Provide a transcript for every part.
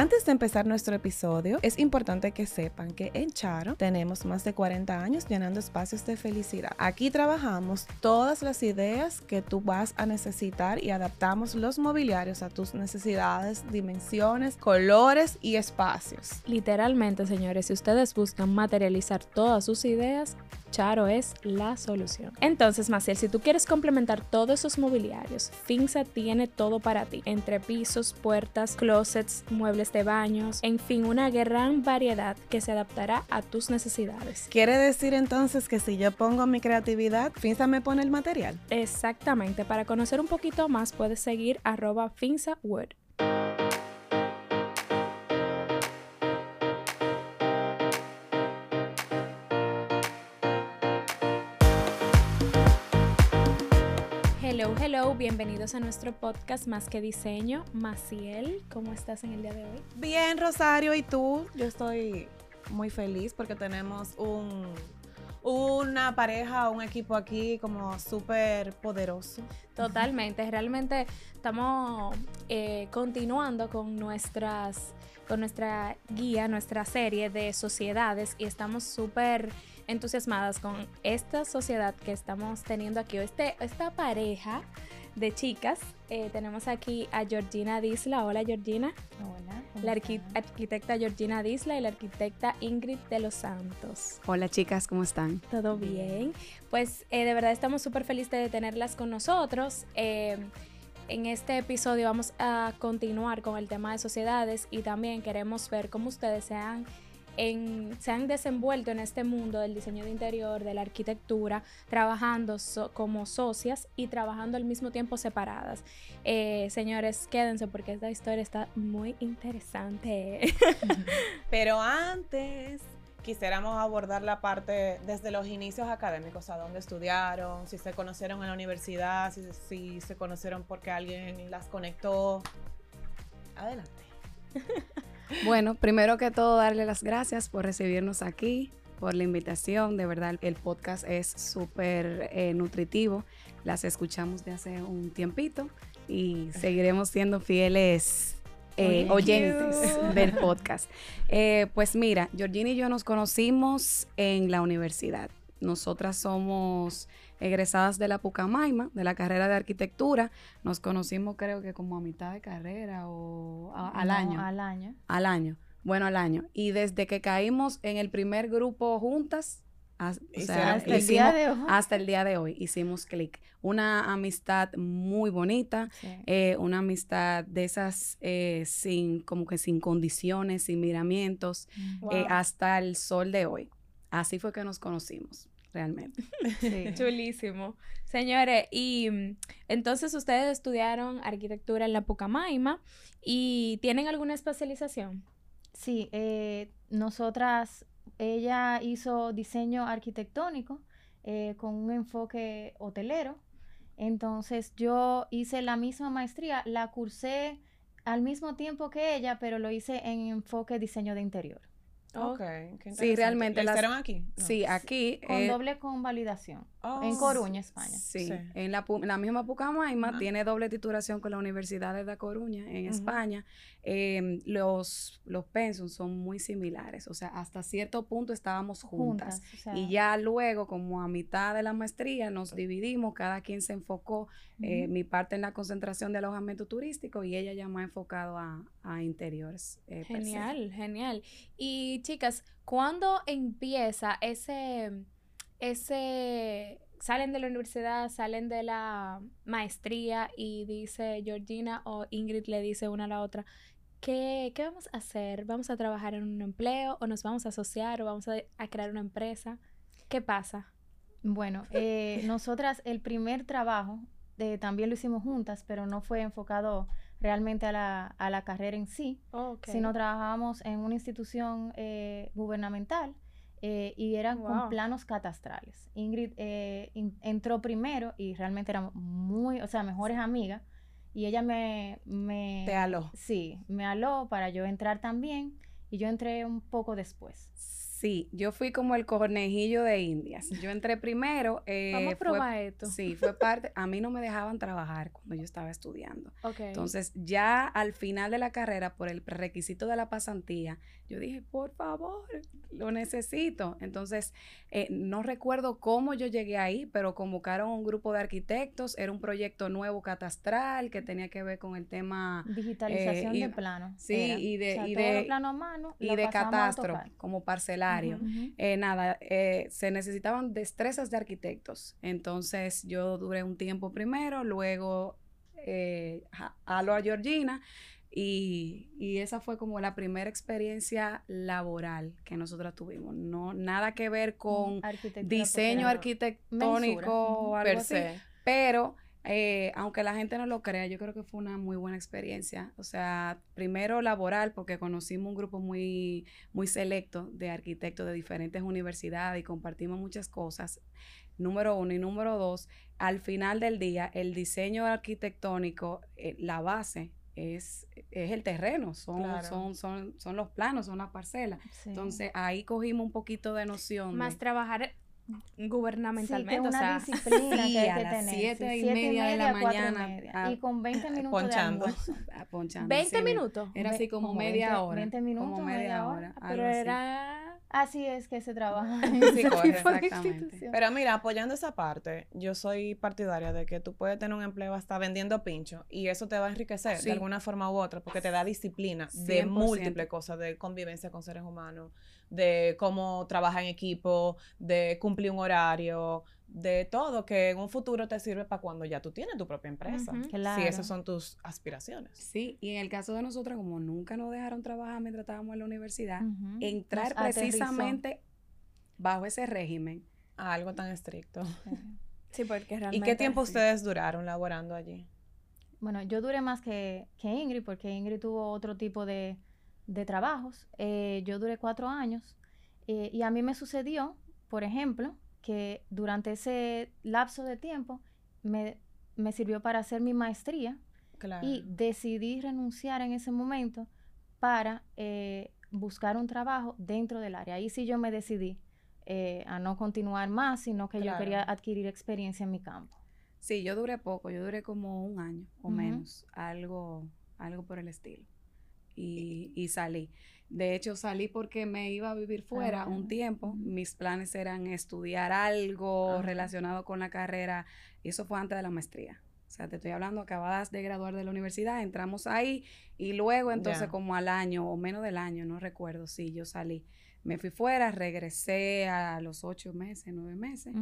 Antes de empezar nuestro episodio, es importante que sepan que en Charo tenemos más de 40 años llenando espacios de felicidad. Aquí trabajamos todas las ideas que tú vas a necesitar y adaptamos los mobiliarios a tus necesidades, dimensiones, colores y espacios. Literalmente, señores, si ustedes buscan materializar todas sus ideas, Charo es la solución. Entonces, Maciel, si tú quieres complementar todos esos mobiliarios, Finza tiene todo para ti, entre pisos, puertas, closets, muebles de baños, en fin, una gran variedad que se adaptará a tus necesidades. ¿Quiere decir entonces que si yo pongo mi creatividad, Finza me pone el material? Exactamente, para conocer un poquito más puedes seguir arroba FinzaWood. Hello, hello, bienvenidos a nuestro podcast Más que Diseño. Maciel, ¿cómo estás en el día de hoy? Bien, Rosario, ¿y tú? Yo estoy muy feliz porque tenemos un, una pareja, un equipo aquí como súper poderoso. Totalmente, realmente estamos eh, continuando con nuestras con nuestra guía, nuestra serie de sociedades y estamos súper entusiasmadas con esta sociedad que estamos teniendo aquí, este, esta pareja de chicas. Eh, tenemos aquí a Georgina Disla. Hola Georgina. Hola. La arquitecta Georgina Disla y la arquitecta Ingrid de los Santos. Hola chicas, ¿cómo están? Todo bien. Pues eh, de verdad estamos súper felices de tenerlas con nosotros. Eh, en este episodio vamos a continuar con el tema de sociedades y también queremos ver cómo ustedes se han se han desenvuelto en este mundo del diseño de interior, de la arquitectura, trabajando como socias y trabajando al mismo tiempo separadas. Eh, señores, quédense porque esta historia está muy interesante. Pero antes quisiéramos abordar la parte desde los inicios académicos, a dónde estudiaron, si se conocieron en la universidad, si, si se conocieron porque alguien las conectó. Adelante. Bueno, primero que todo, darle las gracias por recibirnos aquí, por la invitación. De verdad, el podcast es súper eh, nutritivo. Las escuchamos de hace un tiempito y seguiremos siendo fieles eh, oyentes del podcast. Eh, pues mira, Georgina y yo nos conocimos en la universidad. Nosotras somos egresadas de la Pucamaima, de la carrera de arquitectura. Nos conocimos creo que como a mitad de carrera o al año. Al año. Al año. Bueno, al año. Y desde que caímos en el primer grupo juntas, hasta, el día de hoy. hasta el día de hoy hicimos clic. Una amistad muy bonita, eh, una amistad de esas eh, sin, como que sin condiciones, sin miramientos, eh, hasta el sol de hoy. Así fue que nos conocimos realmente. Chulísimo. Señores, y mm, entonces ustedes estudiaron arquitectura en la Pucamaima y ¿tienen alguna especialización? Sí, eh, nosotras, ella hizo diseño arquitectónico eh, con un enfoque hotelero. Entonces yo hice la misma maestría, la cursé al mismo tiempo que ella, pero lo hice en enfoque diseño de interior. Ok, Sí, realmente. ¿La hicieron aquí? Sí, aquí. Con doble convalidación. en oh, Coruña, España. Sí, En la, la, misma Pucamaima tiene doble titulación con la Universidad de La Coruña, en España. Em, los, los pensums son muy similares. O sea, hasta cierto punto estábamos juntas. y ya luego, como a mitad de la maestría, nos dividimos. Cada quien se enfocó. Eh, mi parte en la concentración de alojamiento turístico y ella ya más enfocado a, a interiores. Eh, genial, genial. Y chicas, ¿cuándo empieza ese, ese, salen de la universidad, salen de la maestría y dice Georgina o Ingrid le dice una a la otra, ¿qué, qué vamos a hacer? ¿Vamos a trabajar en un empleo o nos vamos a asociar o vamos a, crear una empresa? ¿Qué pasa? Bueno, eh, nosotras el primer trabajo eh, también lo hicimos juntas, pero no fue enfocado realmente a la, a la carrera en sí, sino trabajábamos en una institución eh, gubernamental eh, y eran con planos catastrales. Ingrid eh, entró primero y realmente éramos muy, o sea, mejores amigas. Y ella me, me... Te aló. Sí, me aló para yo entrar también y yo entré un poco después. Sí, yo fui como el conejillo de indias. Yo entré primero. Eh, Vamos a probar esto. Sí, fue parte. A mí no me dejaban trabajar cuando yo estaba estudiando. Okay. Entonces, ya al final de la carrera, por el requisito de la pasantía, yo dije, por favor, lo necesito. Entonces, eh, no recuerdo cómo yo llegué ahí, pero convocaron un grupo de arquitectos. Era un proyecto nuevo catastral que tenía que ver con el tema. Digitalización eh, de plano. Sí, y de. y de plano a mano. Y de catastro, como Eh, nada, se necesitaban destrezas de arquitectos. Entonces, yo duré un tiempo primero, luego lo a Georgina y, esa fue como la primera experiencia laboral que nosotros tuvimos. No, nada que ver con diseño arquitectónico o algo así. Pero eh, aunque la gente no lo crea, yo creo que fue una muy buena experiencia. O sea, primero laboral, porque conocimos un grupo muy, muy selecto de arquitectos de diferentes universidades y compartimos muchas cosas. Número uno. Y número dos, al final del día, el diseño arquitectónico, eh, la base es, es el terreno, son, son, son, son los planos, son las parcelas. Entonces ahí cogimos un poquito de noción. Más trabajar gubernamentalmente, o sea, disciplina sí, que a las siete y, media de la mañana y, con 20 minutos ponchando. de almuerzo. 20 minutos. Era así como, media hora. 20 minutos, como media, hora. pero era Así es que se trabaja. Sí, exactamente. Pero mira, apoyando esa parte, yo soy partidaria de que tú puedes tener un empleo hasta vendiendo pincho y eso te va a enriquecer de alguna forma u otra porque te da disciplina de múltiples cosas, de convivencia con seres humanos, de cómo trabajar en equipo, de cumplir un horario, de todo que en un futuro te sirve para cuando ya tú tienes tu propia empresa. Si esas son tus aspiraciones. Sí, y en el caso de nosotros, como nunca nos dejaron trabajar mientras estábamos en la universidad, entrar precisamente bajo ese régimen. A algo tan estricto. Sí, porque realmente. ¿Y qué tiempo ustedes duraron laborando allí? Bueno, yo duré más que, que Ingrid, porque Ingrid tuvo otro tipo de, de trabajos. Eh, yo duré cuatro años eh, y a mí me sucedió, por ejemplo, que durante ese lapso de tiempo me, sirvió para hacer mi maestría y decidí renunciar en ese momento para eh, buscar un trabajo dentro del área. Ahí sí yo me decidí eh, a no continuar más, sino que yo quería adquirir experiencia en mi campo. Sí, yo duré poco, yo duré como un año o menos, algo, algo por el estilo. Y, y salí. De hecho, salí porque me iba a vivir fuera un tiempo. Mis planes eran estudiar algo relacionado con la carrera. Y eso fue antes de la maestría. O sea, te estoy hablando, acabadas de graduar de la universidad, entramos ahí y luego entonces como al año o menos del año, no recuerdo, sí, yo salí. Me fui fuera, regresé a los ocho meses, nueve meses.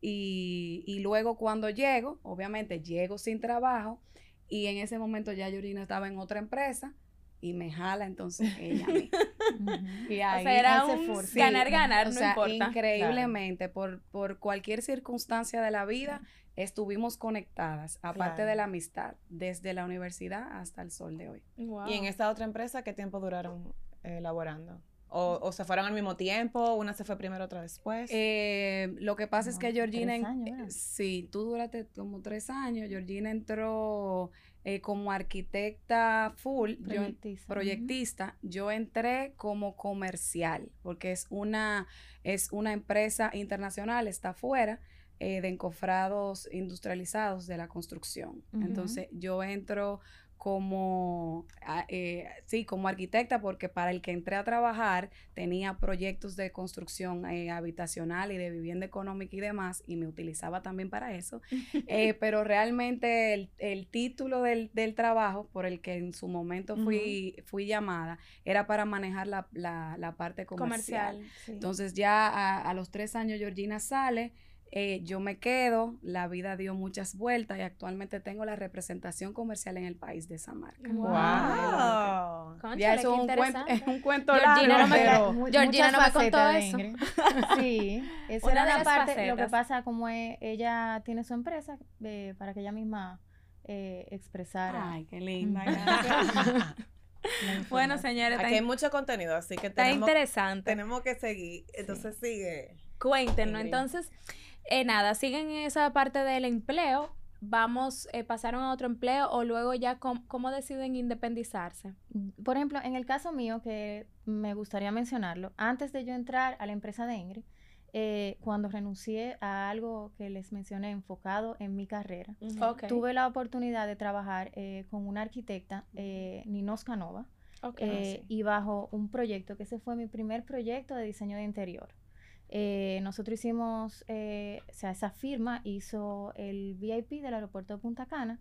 y, y, luego cuando llego, obviamente llego sin trabajo y en ese momento ya Yorina estaba en otra empresa y me jala entonces ella a mí. y ahí, o sea, era un ganar, ganar, no importa. Increíblemente, por, por cualquier circunstancia de la vida, estuvimos conectadas, aparte de la amistad, desde la universidad hasta el sol de hoy. ¿Y en esta otra empresa qué tiempo duraron eh, laborando? O, o, se fueron al mismo tiempo? ¿Una se fue primero, otra después? Eh, lo que pasa es que Georgina... sí, tú duraste como tres años. Georgina entró eh, como arquitecta full, proyectista, yo, entré como comercial, porque es una, es una empresa internacional, está fuera eh, de encofrados industrializados de la construcción. Entonces yo entro como, ah, eh, sí, como arquitecta, porque para el que entré a trabajar tenía proyectos de construcción eh, habitacional y de vivienda económica y demás, y me utilizaba también para eso. Eh, pero realmente el, título del, trabajo por el que en su momento fui, fui llamada era para manejar la, parte comercial. Entonces ya a, a los tres años Georgina sale. Eh, yo me quedo, la vida dio muchas vueltas y actualmente tengo la representación comercial en el país de esa marca. ¡Wow! ya eso es un, cuento, es un cuento Georgina no me, pero Georgina no me contó eso. sí, esa era la parte, lo que pasa como ella tiene su empresa eh, para que ella misma eh, expresara. Ay, qué linda. bueno, señores, aquí hay mucho contenido, así que tenemos, está interesante. Tenemos que seguir, entonces sigue. Cuéntenos, entonces... Eh, nada, siguen en esa parte del empleo. vamos, eh, pasaron a otro empleo o luego ya cómo, deciden independizarse? Por ejemplo, en el caso mío, que me gustaría mencionarlo, antes de yo entrar a la empresa de Ingrid, eh, cuando renuncié a algo que les mencioné enfocado en mi carrera, tuve la oportunidad de trabajar eh, con una arquitecta, eh, Ninos Canova, y bajo un proyecto, que ese fue mi primer proyecto de diseño de interior. Nosotros hicimos, o sea, esa firma hizo el VIP del aeropuerto de Punta Cana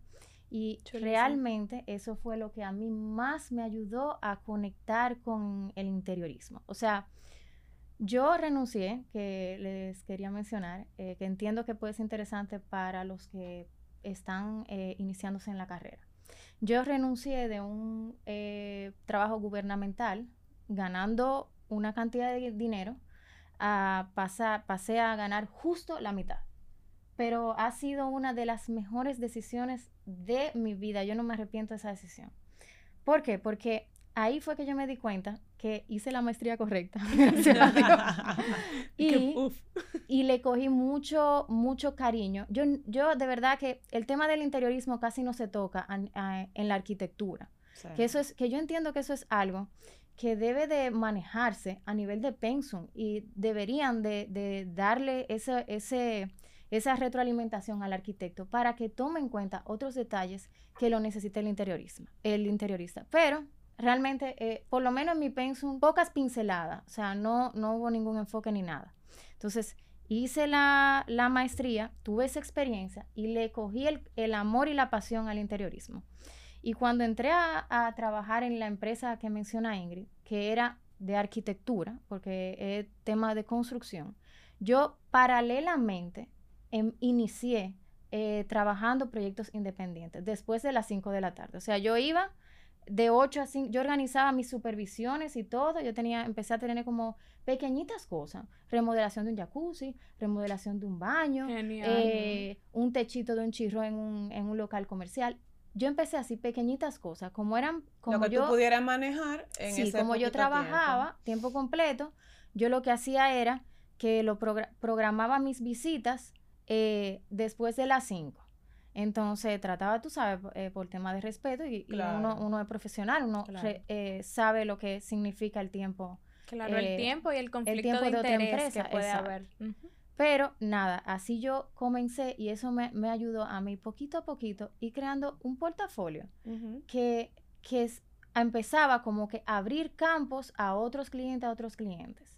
y realmente eso fue lo que a mí más me ayudó a conectar con el interiorismo. O sea, yo renuncié, que les quería mencionar, eh, que entiendo que puede ser interesante para los que están eh, iniciándose en la carrera. Yo renuncié de un eh, trabajo gubernamental ganando una cantidad de dinero a pasar, pasé a ganar justo la mitad. Pero ha sido una de las mejores decisiones de mi vida. Yo no me arrepiento de esa decisión. ¿Por qué? Porque ahí fue que yo me di cuenta que hice la maestría correcta. y, y, le cogí mucho, mucho cariño. Yo, yo de verdad que el tema del interiorismo casi no se toca en la arquitectura. Que, eso es, que yo entiendo que eso es algo que debe de manejarse a nivel de pensum y deberían de, de darle ese, ese, esa retroalimentación al arquitecto para que tome en cuenta otros detalles que lo necesita el interiorismo, el interiorista. Pero realmente, eh, por lo menos en mi pensum, pocas pinceladas, o sea, no, no hubo ningún enfoque ni nada. Entonces, hice la, maestría, tuve esa experiencia y le cogí el, amor y la pasión al interiorismo. Y cuando entré a, trabajar en la empresa que menciona Ingrid, que era de arquitectura, porque es tema de construcción, yo paralelamente em, inicié eh, trabajando proyectos independientes después de las 5 de la tarde. O sea, yo iba de 8 a 5, yo organizaba mis supervisiones y todo, yo tenía, empecé a tener como pequeñitas cosas, remodelación de un jacuzzi, remodelación de un baño, eh, un techito de un chirro en un, en un local comercial. Yo empecé así pequeñitas cosas, como eran, como lo que yo, tú pudieras manejar en sí, como yo trabajaba tiempo. completo, yo lo que hacía era que lo programaba mis visitas eh, después de las 5 entonces trataba, tú sabes, eh, por tema de respeto y, uno, uno, es profesional, uno eh, sabe lo que significa el tiempo. Claro, el eh, tiempo y el conflicto de, interés que puede haber. Pero nada, así yo comencé y eso me, ayudó a mí poquito a poquito y creando un portafolio que, que empezaba como que abrir campos a otros clientes, a otros clientes.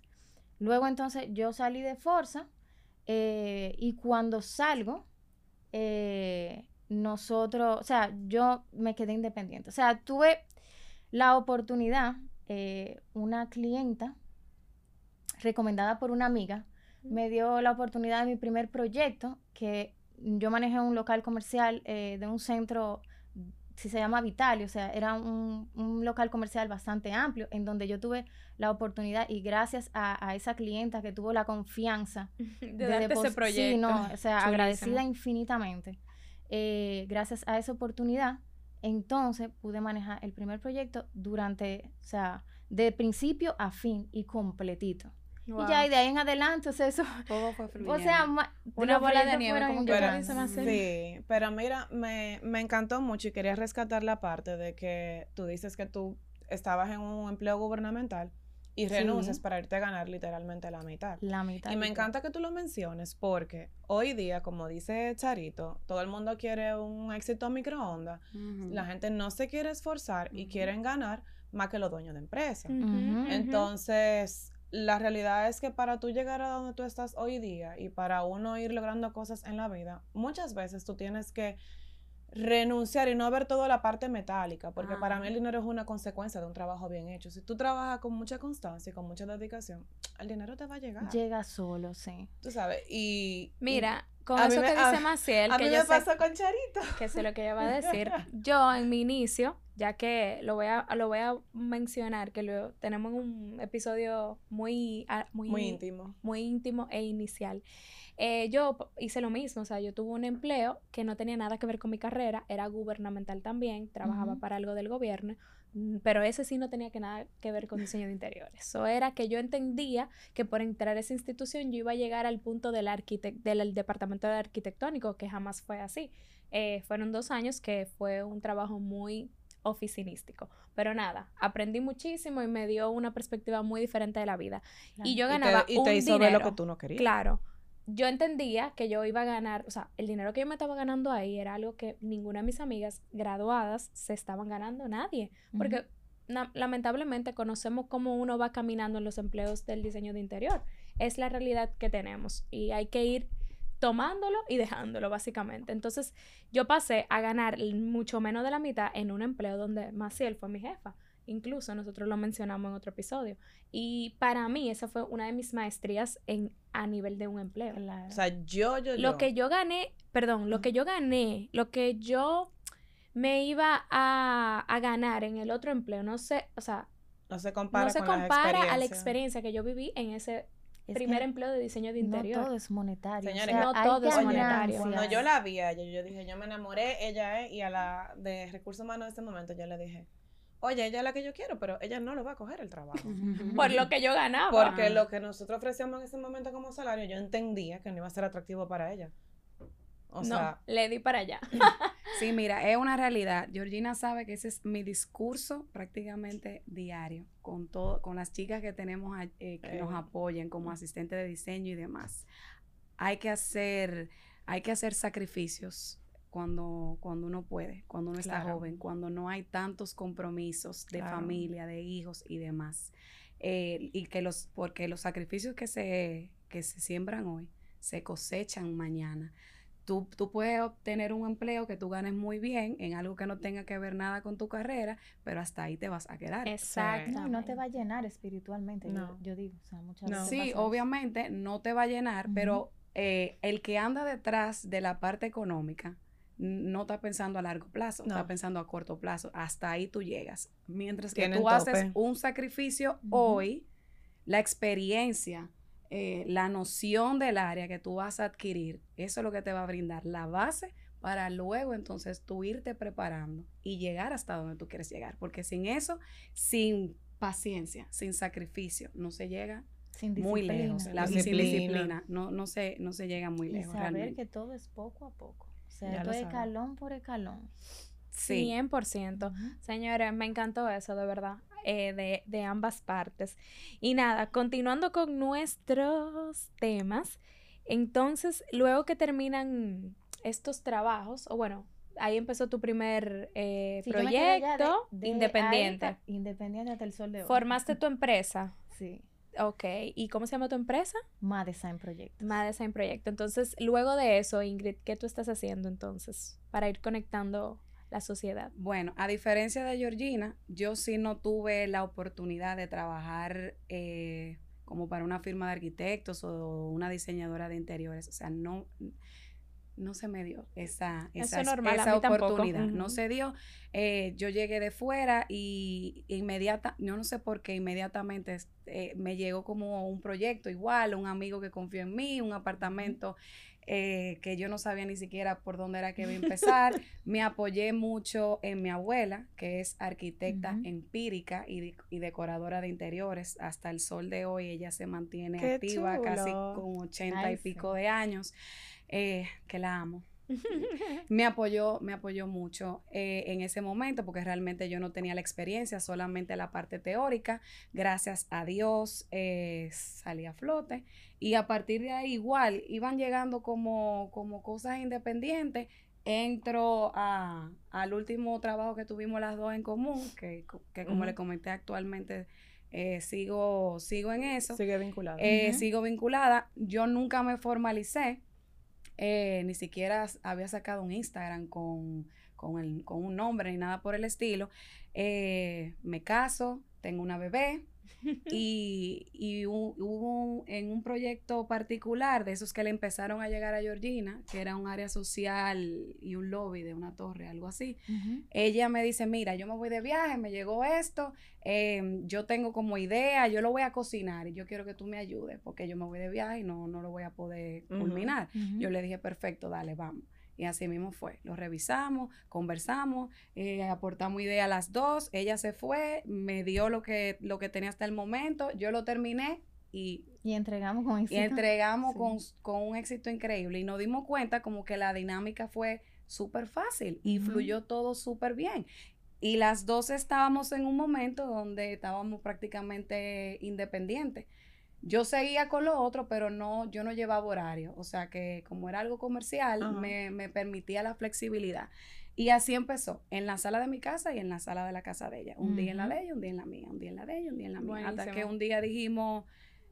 Luego entonces yo salí de Forza y cuando salgo, eh, nosotros, o sea, yo me quedé independiente. O sea, tuve la oportunidad, eh, una clienta recomendada por una amiga, me dio la oportunidad de mi primer proyecto, que yo manejé un local comercial eh, de un centro si se llama Vitali, o sea, era un, local comercial bastante amplio en donde yo tuve la oportunidad y gracias a, esa clienta que tuvo la confianza de, darte ese proyecto. Sí, no, o sea, agradecida infinitamente. Eh, gracias a esa oportunidad, entonces pude manejar el primer proyecto durante, o sea, de principio a fin y completito. Y ya, y de ahí en adelante, o sea, eso. Todo fue fluyendo. O sea, una bola de nieve, como pero, Sí, pero mira, me, me encantó mucho y quería rescatar la parte de que tú dices que tú estabas en un empleo gubernamental y renuncias para irte a ganar literalmente la mitad. La mitad. Y me encanta que tú lo menciones porque hoy día, como dice Charito, todo el mundo quiere un éxito microondas. La gente no se quiere esforzar y quieren ganar más que los dueños de empresa. Entonces, la realidad es que para tú llegar a donde tú estás hoy día y para uno ir logrando cosas en la vida, muchas veces tú tienes que renunciar y no ver toda la parte metálica, porque para mí el dinero es una consecuencia de un trabajo bien hecho. Si tú trabajas con mucha constancia y con mucha dedicación, el dinero te va a llegar. Llega solo, sí. Tú sabes, y... Mira, con eso que dice Maciel, a que mí me pasó con Charito. Que sé lo que ella va a decir. Yo en mi inicio, ya que lo voy a, lo voy a mencionar, que lo, tenemos un episodio muy, muy, muy íntimo. Muy íntimo e inicial. Eh, yo hice lo mismo, o sea, yo tuve un empleo que no tenía nada que ver con mi carrera, era gubernamental también, trabajaba para algo del gobierno, pero ese sí no tenía que nada que ver con diseño de interiores. Eso era que yo entendía que por entrar a esa institución yo iba a llegar al punto del, del departamento de arquitectónico, que jamás fue así. Eh, fueron dos años que fue un trabajo muy oficinístico. Pero nada, aprendí muchísimo y me dio una perspectiva muy diferente de la vida. Y yo ganaba y te, hizo ver lo que tú no querías. Claro. Yo entendía que yo iba a ganar, o sea, el dinero que yo me estaba ganando ahí era algo que ninguna de mis amigas graduadas se estaban ganando, nadie. Porque lamentablemente conocemos cómo uno va caminando en los empleos del diseño de interior. Es la realidad que tenemos y hay que ir tomándolo y dejándolo, básicamente. Entonces, yo pasé a ganar mucho menos de la mitad en un empleo donde Maciel fue mi jefa. Incluso nosotros lo mencionamos en otro episodio. Y para mí, esa fue una de mis maestrías en, a nivel de un empleo. O sea, yo, yo, Lo que yo gané, perdón, lo que yo gané, lo que yo me iba a, a ganar en el otro empleo, no sé, o sea, no se compara, no se compara a la experiencia que yo viví en ese primer empleo de diseño de interior. No todo es monetario. Señores, no todo es monetario. Cuando yo la vi a ella, yo dije, yo me enamoré, ella es, y a la de recursos humanos de este momento yo le dije, oye, ella es la que yo quiero, pero ella no lo va a coger el trabajo. Por lo que yo ganaba. Porque lo que nosotros ofrecíamos en ese momento como salario, yo entendía que no iba a ser atractivo para ella. O no, le di para allá. sí, mira, es una realidad. Georgina sabe que ese es mi discurso prácticamente diario con todo, con las chicas que tenemos eh, que nos apoyen como asistente de diseño y demás. Hay que hacer, hay que hacer sacrificios cuando, cuando uno puede, cuando uno está joven, cuando no hay tantos compromisos de familia, de hijos y demás. Eh, y que los, porque los sacrificios que se, que se siembran hoy se cosechan mañana tú, tú puedes obtener un empleo que tú ganes muy bien en algo que no tenga que ver nada con tu carrera, pero hasta ahí te vas a quedar. Exacto. No, no te va a llenar espiritualmente, yo, digo. O sea, muchas veces sí, obviamente no te va a llenar, pero eh, el que anda detrás de la parte económica no está pensando a largo plazo, está pensando a corto plazo. Hasta ahí tú llegas. Mientras que tú haces un sacrificio hoy, la experiencia eh, la noción del área que tú vas a adquirir, eso es lo que te va a brindar la base para luego entonces tú irte preparando y llegar hasta donde tú quieres llegar. Porque sin eso, sin paciencia, sin sacrificio, no se llega muy lejos. La, Sin disciplina no, no, se, no se llega muy lejos. Y saber que todo es poco a poco. Sea, escalón por escalón. Sí. 100%. Señores, me encantó eso, de verdad. Eh, de, ambas partes. Y nada, continuando con nuestros temas, entonces, luego que terminan estos trabajos, o bueno, ahí empezó tu primer eh, proyecto independiente. independiente hasta el sol de hoy. ¿Formaste tu empresa? Sí. Ok, ¿y cómo se llama tu empresa? Ma Design Project. Ma Design Project. Entonces, luego de eso, Ingrid, ¿qué tú estás haciendo entonces para ir conectando la sociedad? Bueno, a diferencia de Georgina, yo sí no tuve la oportunidad de trabajar eh, como para una firma de arquitectos o una diseñadora de interiores. O sea, no, no se me dio esa, esa, esa oportunidad. No se dio. Eh, yo llegué de fuera y inmediata, yo no sé por qué, inmediatamente eh, me llegó como un proyecto igual, un amigo que confió en mí, un apartamento eh, que yo no sabía ni siquiera por dónde era que iba a empezar. me apoyé mucho en mi abuela, que es arquitecta empírica y, decoradora de interiores. Hasta el sol de hoy ella se mantiene activa, casi con ochenta y pico de años, eh, que la amo. me apoyó, me apoyó mucho eh, en ese momento porque realmente yo no tenía la experiencia, solamente la parte teórica. Gracias a Dios eh, salí a flote y a partir de ahí igual iban llegando como, como cosas independientes. Entro a, al último trabajo que tuvimos las dos en común, que, como le comenté actualmente eh, sigo, sigo en eso. Sigue vinculada. Sigo vinculada. Yo nunca me formalicé eh, ni siquiera había sacado un Instagram con, un nombre ni nada por el estilo. Eh, me caso, tengo una bebé y, hubo en un proyecto particular de esos que le empezaron a llegar a Georgina, que era un área social y un lobby de una torre, algo así. Ella me dice, mira, yo me voy de viaje, me llegó esto, em, yo tengo como idea, yo lo voy a cocinar y yo quiero que tú me ayudes porque yo me voy de viaje y no, no lo voy a poder culminar. Yo le dije, perfecto, dale, vamos. Y así mismo fue. Lo revisamos, conversamos, eh, aportamos ideas las dos. Ella se fue, me dio lo que, lo que tenía hasta el momento, yo lo terminé y, y entregamos con éxito. Y entregamos con, con, un éxito increíble. Y nos dimos cuenta como que la dinámica fue súper fácil y fluyó todo súper bien. Y las dos estábamos en un momento donde estábamos prácticamente independientes. Yo seguía con lo otro, pero no, yo no llevaba horario. O sea que como era algo comercial, me, me, permitía la flexibilidad. Y así empezó, en la sala de mi casa y en la sala de la casa de ella. Un día en la de ella, un día en la mía, un día en la de ella, un día en la mía. Hasta que un día dijimos,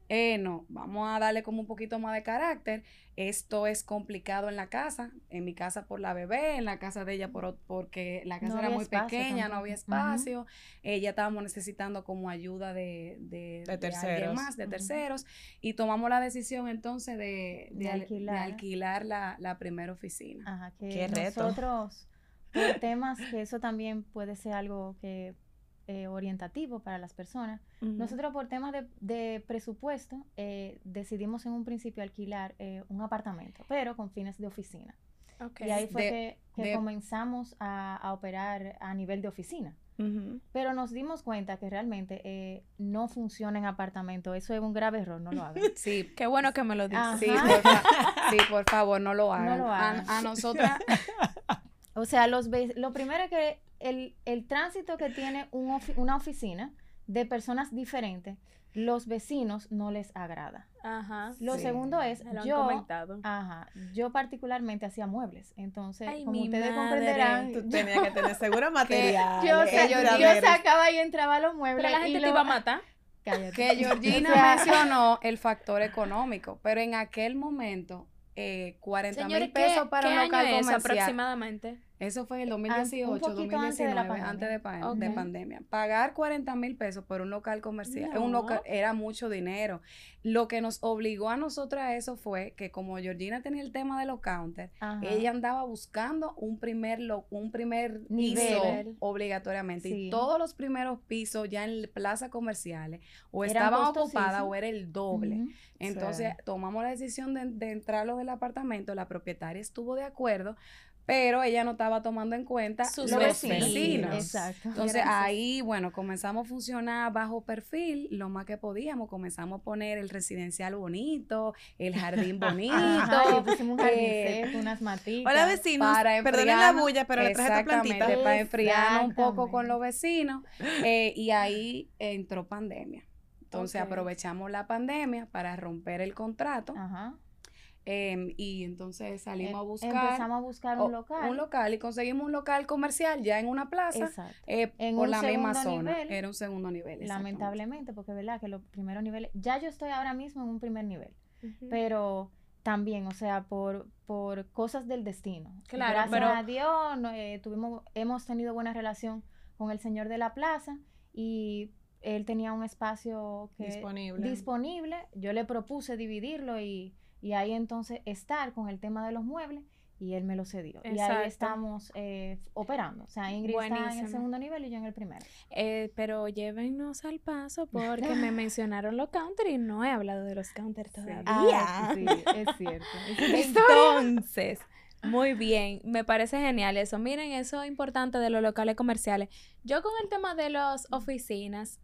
eh, no, vamos a darle como un poquito más de carácter. Esto es complicado en la casa, en mi casa por la bebé, en la casa de ella por, porque la casa era muy pequeña, no había espacio. Ella estábamos necesitando como ayuda de, de, terceros. más, de terceros. Y tomamos la decisión entonces de, alquilar, la, primera oficina. Ajá, que Qué nosotros, por temas que eso también puede ser algo que eh, orientativo para las personas. Nosotros por temas de, presupuesto eh, decidimos en un principio alquilar eh, un apartamento, pero con fines de oficina. Y ahí fue que, comenzamos a, operar a nivel de oficina. Pero nos dimos cuenta que realmente no funciona en apartamento. Eso es un grave error, no lo hagan. Sí, qué bueno que me lo dices. Sí, por, favor, no lo hagan. A, a nosotras. o sea, los lo primero que el, el tránsito que tiene una oficina de personas diferentes, los vecinos no les agrada. Ajá. Lo segundo es, yo, ajá, yo particularmente hacía muebles, entonces, como ustedes comprenderán, tú tenías que tener seguro material. yo, yo, sacaba y entraba los muebles. Pero la gente te iba a matar. Que Georgina mencionó el factor económico, pero en aquel momento, eh, 40 mil pesos para un local comercial. aproximadamente? Eso fue en el 2018, 2019, antes de, pandemia. Pagar 40 mil pesos por un local comercial un local, era mucho dinero. Lo que nos obligó a nosotros a eso fue que como Georgina tenía el tema de los counters, ella andaba buscando un primer, un primer nivel piso obligatoriamente. Y todos los primeros pisos ya en plazas comerciales o estaban ocupadas o era el doble. Entonces tomamos la decisión de, de entrar los del apartamento. La propietaria estuvo de acuerdo pero ella no estaba tomando en cuenta Sus los vecinos. Exacto. Entonces ahí, bueno, comenzamos a funcionar bajo perfil lo más que podíamos. Comenzamos a poner el residencial bonito, el jardín bonito. Ajá, pusimos un jardín unas matitas. Hola vecinos, perdonen la bulla, pero le traje esta plantita. para enfriarnos un poco con los vecinos. Eh, y ahí entró pandemia. Entonces aprovechamos la pandemia para romper el contrato. Ajá Em, y entonces salimos a em, buscar. Empezamos a buscar un local. Un local y conseguimos un local comercial ya en una plaza. Eh, en por la misma zona. Era un segundo nivel. Lamentablemente, porque verdad que los primeros niveles. Ya yo estoy ahora mismo en un primer nivel. Pero también, o sea, por, por cosas del destino. Claro, Gracias pero... a Dios eh, tuvimos, hemos tenido buena relación con el señor de la plaza y él tenía un espacio disponible. disponible. Yo le propuse dividirlo y y ahí entonces estar con el tema de los muebles y él me lo cedió. Y ahí estamos eh, operando. O sea, Ingrid está en el segundo nivel y yo en el primero. Eh, pero llévenos al paso porque me mencionaron los counters y no he hablado de los counters todavía. Ah, sí, es cierto. Entonces, muy bien, me parece genial eso. Miren, eso es importante de los locales comerciales. Yo con el tema de las oficinas,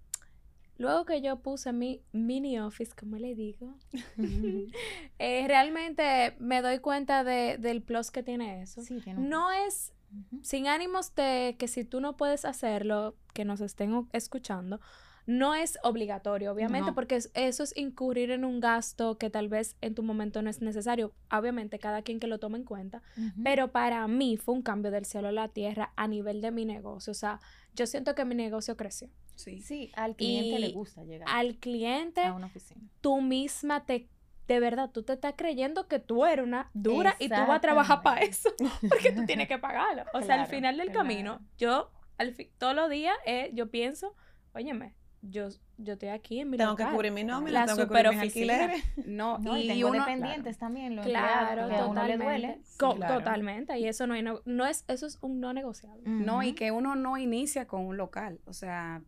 Luego que yo puse mi mini office, como le digo, eh, realmente me doy cuenta de, del plus que tiene eso. no es sin ánimos de que si tú no puedes hacerlo, que nos estén escuchando, no es obligatorio, obviamente, porque eso es incurrir en un gasto que tal vez en tu momento no es necesario. Obviamente, cada quien que lo tome en cuenta. Pero para mí fue un cambio del cielo a la tierra a nivel de mi negocio. O sea, yo siento que mi negocio creció. Sí. Sí, al cliente le gusta llegar. Al cliente, a una oficina. tú misma te de verdad, tú te estás creyendo que tú eres una dura y tú vas a trabajar para eso, porque tú tienes que pagarlo. O sea, al final del camino, yo, al todos los días, eh, yo pienso, óyeme, yo, yo estoy aquí en mi Tengo que cubrir mi nómina, tengo que cubrir mis alquileres. No, y, tengo dependientes también, lo claro, que a uno le duele. Totalmente, y eso no, no, es, eso es un no negociable. No, y que uno no inicia con un local, o sea,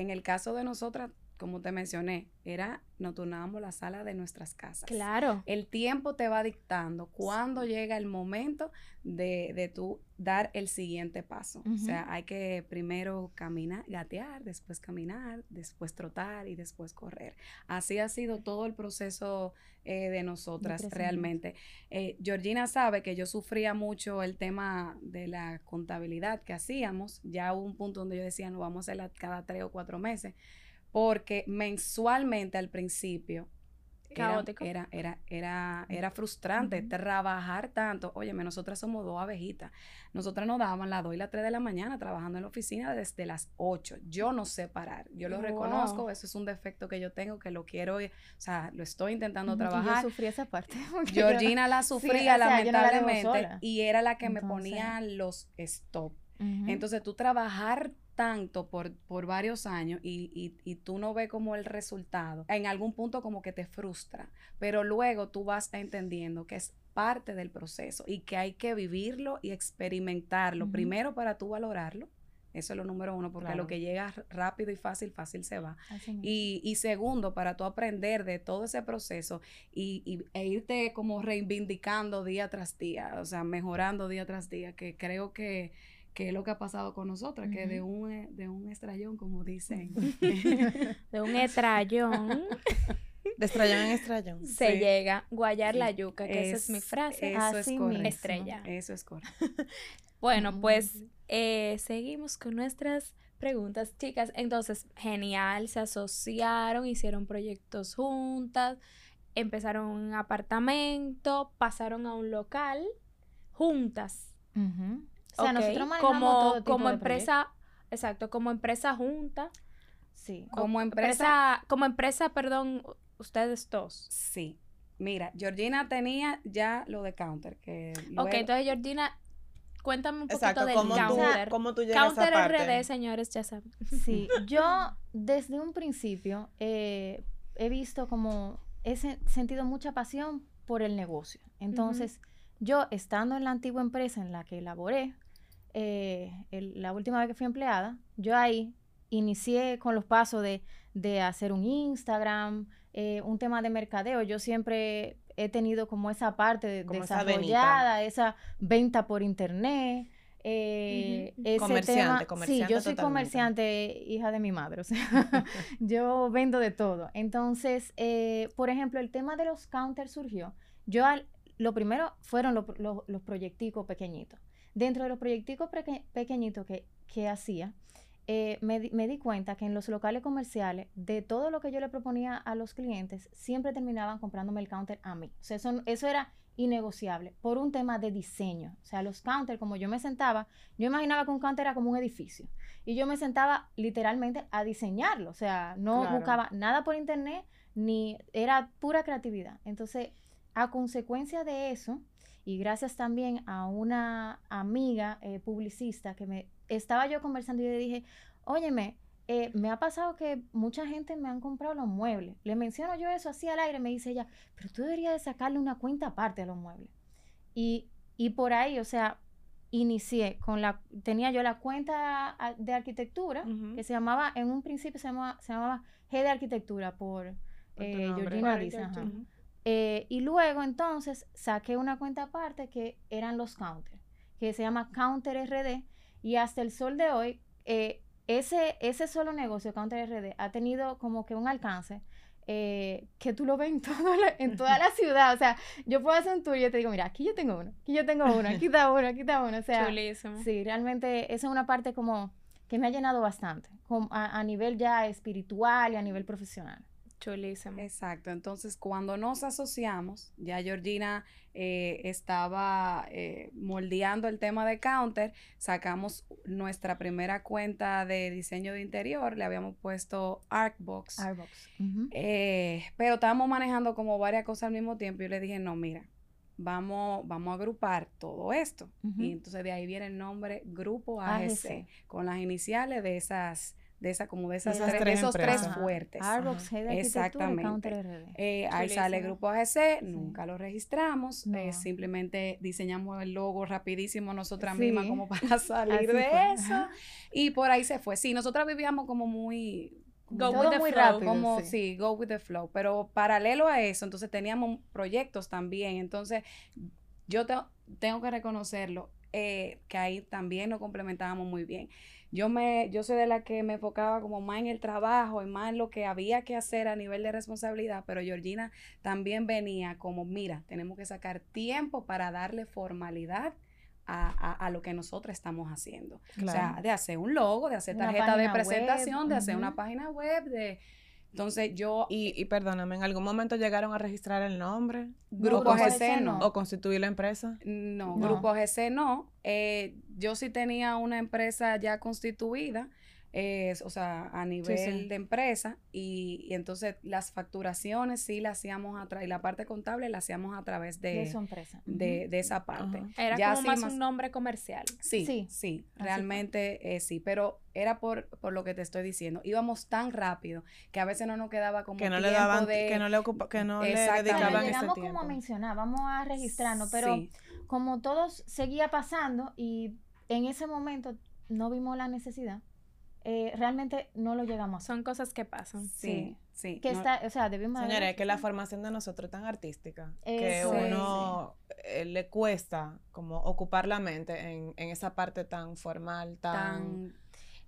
en el caso de nosotras, como te mencioné, era, nos turnábamos la sala de nuestras casas. Claro. El tiempo te va dictando cuándo llega el momento de, de tú dar el siguiente paso. O sea, hay que primero caminar, gatear, después caminar, después trotar y después correr. Así ha sido todo el proceso eh, de nosotras realmente. Eh, Georgina sabe que yo sufría mucho el tema de la contabilidad que hacíamos. Ya hubo un punto donde yo decía, no vamos a hacerla cada tres o cuatro meses porque mensualmente al principio Caótico. Era, era, era, era, frustrante trabajar tanto. Óyeme, nosotras somos dos abejitas. Nosotras nos daban las 2 y las 3 de la mañana trabajando en la oficina desde las 8. Yo no sé parar. Yo lo reconozco. Eso es un defecto que yo tengo, que lo quiero, o sea, lo estoy intentando trabajar. Yo sufrí esa parte. Georgina la sufría lamentablemente y era la que me ponía los stop. Entonces, tú trabajar tanto por, por varios años y, y, tú no ves como el resultado, en algún punto como que te frustra, pero luego tú vas entendiendo que es parte del proceso y que hay que vivirlo y experimentarlo, primero para tú valorarlo. Eso es lo número uno, porque lo que llega rápido y fácil, fácil se va. Y, y, segundo, para tú aprender de todo ese proceso y, y, e irte como reivindicando día tras día, o sea, mejorando día tras día, que creo que que es lo que ha pasado con nosotras, que de un, eh, de un estrellón, como dicen. de un estrellón. De estrellón en estrellón. Se llega guayar la yuca, que esa es mi frase. Eso es correcto. Estrella. Eso es correcto. bueno, pues eh, seguimos con nuestras preguntas, chicas. Entonces, genial, se asociaron, hicieron proyectos juntas, empezaron un apartamento, pasaron a un local juntas. O sea, nosotros como, como empresa, exacto, como empresa junta. Sí. Como empresa, como empresa, perdón, ustedes dos. Sí. Mira, Georgina tenía ya lo de counter. Que Ok, entonces Georgina, cuéntame un poquito del counter. ¿cómo tú llegas counter a esa RD, señores, ya saben. Sí, yo desde un principio eh, he visto como, he sentido mucha pasión por el negocio. Entonces, yo estando en la antigua empresa en la que laboré, eh, la última vez que fui empleada, yo ahí inicié con los pasos de, hacer un Instagram, eh, un tema de mercadeo. Yo siempre he tenido como esa parte desarrollada, esa, venta por internet. Eh, comerciante, comerciante. Sí, yo soy comerciante, hija de mi madre, o sea, yo vendo de todo. Entonces, por ejemplo, el tema de los counters surgió. Yo, lo primero fueron los proyecticos pequeñitos. Dentro de los proyectos pequeñitos que, hacía, eh, me, di cuenta que en los locales comerciales, de todo lo que yo le proponía a los clientes, siempre terminaban comprándome el counter a mí. O sea, eso, eso era innegociable por un tema de diseño. O sea, los counters, como yo me sentaba, yo imaginaba que un counter era como un edificio. Y yo me sentaba literalmente a diseñarlo. O sea, no buscaba nada por internet, ni era pura creatividad. Entonces, a consecuencia de eso, y gracias también a una amiga eh, publicista que me estaba yo conversando y le dije, óyeme, eh, me ha pasado que mucha gente me han comprado los muebles. Le menciono yo eso así al aire, me dice ella, pero tú deberías de sacarle una cuenta aparte a los muebles. Y, y por ahí, o sea, inicié con la, tenía yo la cuenta de arquitectura, que se llamaba, en un principio se llamaba, se llamaba G de Arquitectura por eh, Georgina eh, y luego entonces saqué una cuenta aparte que eran los counters, que se llama Counter RD. Y hasta el sol de hoy, eh, ese, ese solo negocio, Counter RD, ha tenido como que un alcance eh, que tú lo ves en, en toda la ciudad. O sea, yo puedo hacer un tour y yo te digo, mira, aquí yo tengo uno, aquí yo tengo uno, aquí está uno, aquí está uno. O sea, sí, realmente esa es una parte como que me ha llenado bastante, a nivel ya espiritual y a nivel profesional. Chulísimo. Exacto. Entonces, cuando nos asociamos, ya Georgina eh, estaba eh, moldeando el tema de counter, sacamos nuestra primera cuenta de diseño de interior, le habíamos puesto Arcbox. Arcbox. Eh, pero estábamos manejando como varias cosas al mismo tiempo y le dije, no, mira, vamos, vamos a agrupar todo esto. Y entonces de ahí viene el nombre Grupo AGC, con las iniciales de esas de esa como de esas, tres, esos tres fuertes. Exactamente. Eh, ahí sale el grupo AGC, nunca lo registramos, eh, simplemente diseñamos el logo rapidísimo nosotras mismas como para salir de eso y por ahí se fue. Sí, nosotras vivíamos como muy go with the flow, como sí. go with the flow, pero paralelo a eso, entonces teníamos proyectos también, entonces yo tengo que reconocerlo, eh, que ahí también nos complementábamos muy bien. Yo, me, yo soy de la que me enfocaba como más en el trabajo y más en lo que había que hacer a nivel de responsabilidad, pero Georgina también venía como, mira, tenemos que sacar tiempo para darle formalidad a, lo que nosotros estamos haciendo. O sea, de hacer un logo, de hacer tarjeta de presentación, de hacer una página web, de... Entonces yo... Y, perdóname, ¿en algún momento llegaron a registrar el nombre? Grupo GC no. ¿O constituir la empresa? No, Grupo GC no. Eh, yo sí tenía una empresa ya constituida es, o sea, a nivel de empresa y, entonces las facturaciones sí las hacíamos a través, y la parte contable la hacíamos a través de, de empresa. De, esa parte. Era como más, un nombre comercial. Sí, sí, realmente eh, sí, pero era por, por lo que te estoy diciendo. Íbamos tan rápido que a veces no nos quedaba como que no le daban, que no le ocupa, que no le dedicaban ese tiempo. como a mencionar, vamos a registrarnos, pero como todos seguía pasando y en ese momento no vimos la necesidad, eh, realmente no lo llegamos. Son cosas que pasan. Sí, sí. Que está, o sea, debemos... Señores, que la formación de nosotros es tan artística que uno eh, le cuesta como ocupar la mente en, en esa parte tan formal, tan...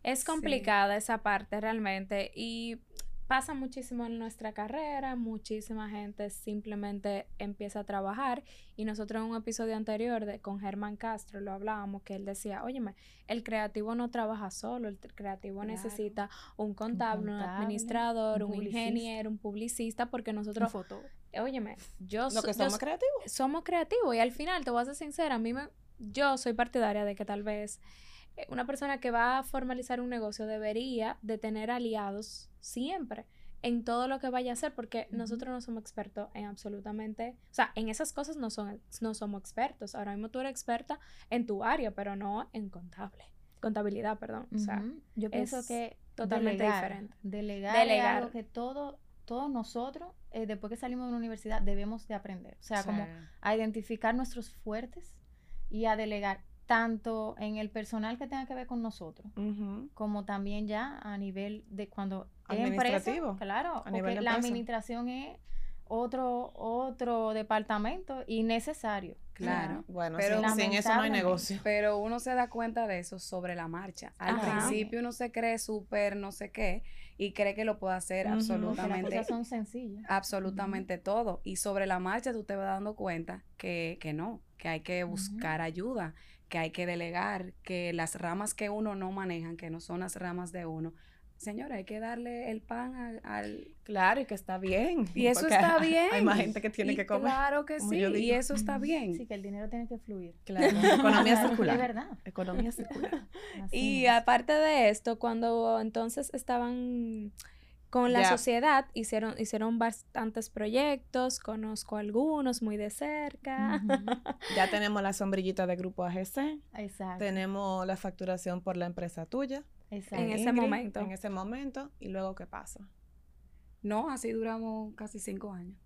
es complicada esa parte realmente y pasa muchísimo en nuestra carrera, muchísima gente simplemente empieza a trabajar y nosotros en un episodio anterior de, con Germán Castro lo hablábamos que él decía, óyeme, el creativo no trabaja solo, el creativo necesita un contable, un, administrador, un, ingeniero, un publicista, porque nosotros... foto. Óyeme, yo... Lo que somos creativos. Somos creativos y al final, te voy a ser sincera, a mí me... Yo soy partidaria de que tal vez una persona que va a formalizar un negocio debería de tener aliados siempre en todo lo que vaya a hacer, porque nosotros no somos expertos en absolutamente, o sea, en esas cosas no, son, no somos expertos. Ahora mismo tú eres experta en tu área, pero no en contable, contabilidad, perdón. O sea, yo pienso que totalmente diferente. Delegar, delegar. algo que todo, todos nosotros, eh, después que salimos de la universidad, debemos de aprender. O sea, como a identificar nuestros fuertes y a delegar tanto en el personal que tenga que ver con nosotros, como también ya a nivel de cuando administrativo. claro, a la administración es otro otro departamento innecesario. Claro, bueno, pero sin, eso no hay negocio. Pero uno se da cuenta de eso sobre la marcha. Al principio uno se cree súper no sé qué y cree que lo puede hacer absolutamente. Las son sencillas. Absolutamente todo. Y sobre la marcha tú te vas dando cuenta que, que no, que hay que buscar ayuda, que hay que delegar, que las ramas que uno no maneja, que no son las ramas de uno, señora, hay que darle el pan al... Claro, y que está bien. Y eso está bien. Hay más gente que tiene que comer. Claro que sí, y eso está bien. Sí, que el dinero tiene que fluir. Claro, economía circular. Es verdad. Economía circular. y aparte de esto, cuando entonces estaban con la sociedad hicieron, hicieron bastantes proyectos, conozco algunos muy de cerca. ya tenemos la sombrillita de Grupo AGC. Exacto. Tenemos la facturación por la empresa tuya. Exacto. En ese momento. En ese momento. ¿Y luego qué pasa? No, así duramos casi cinco años.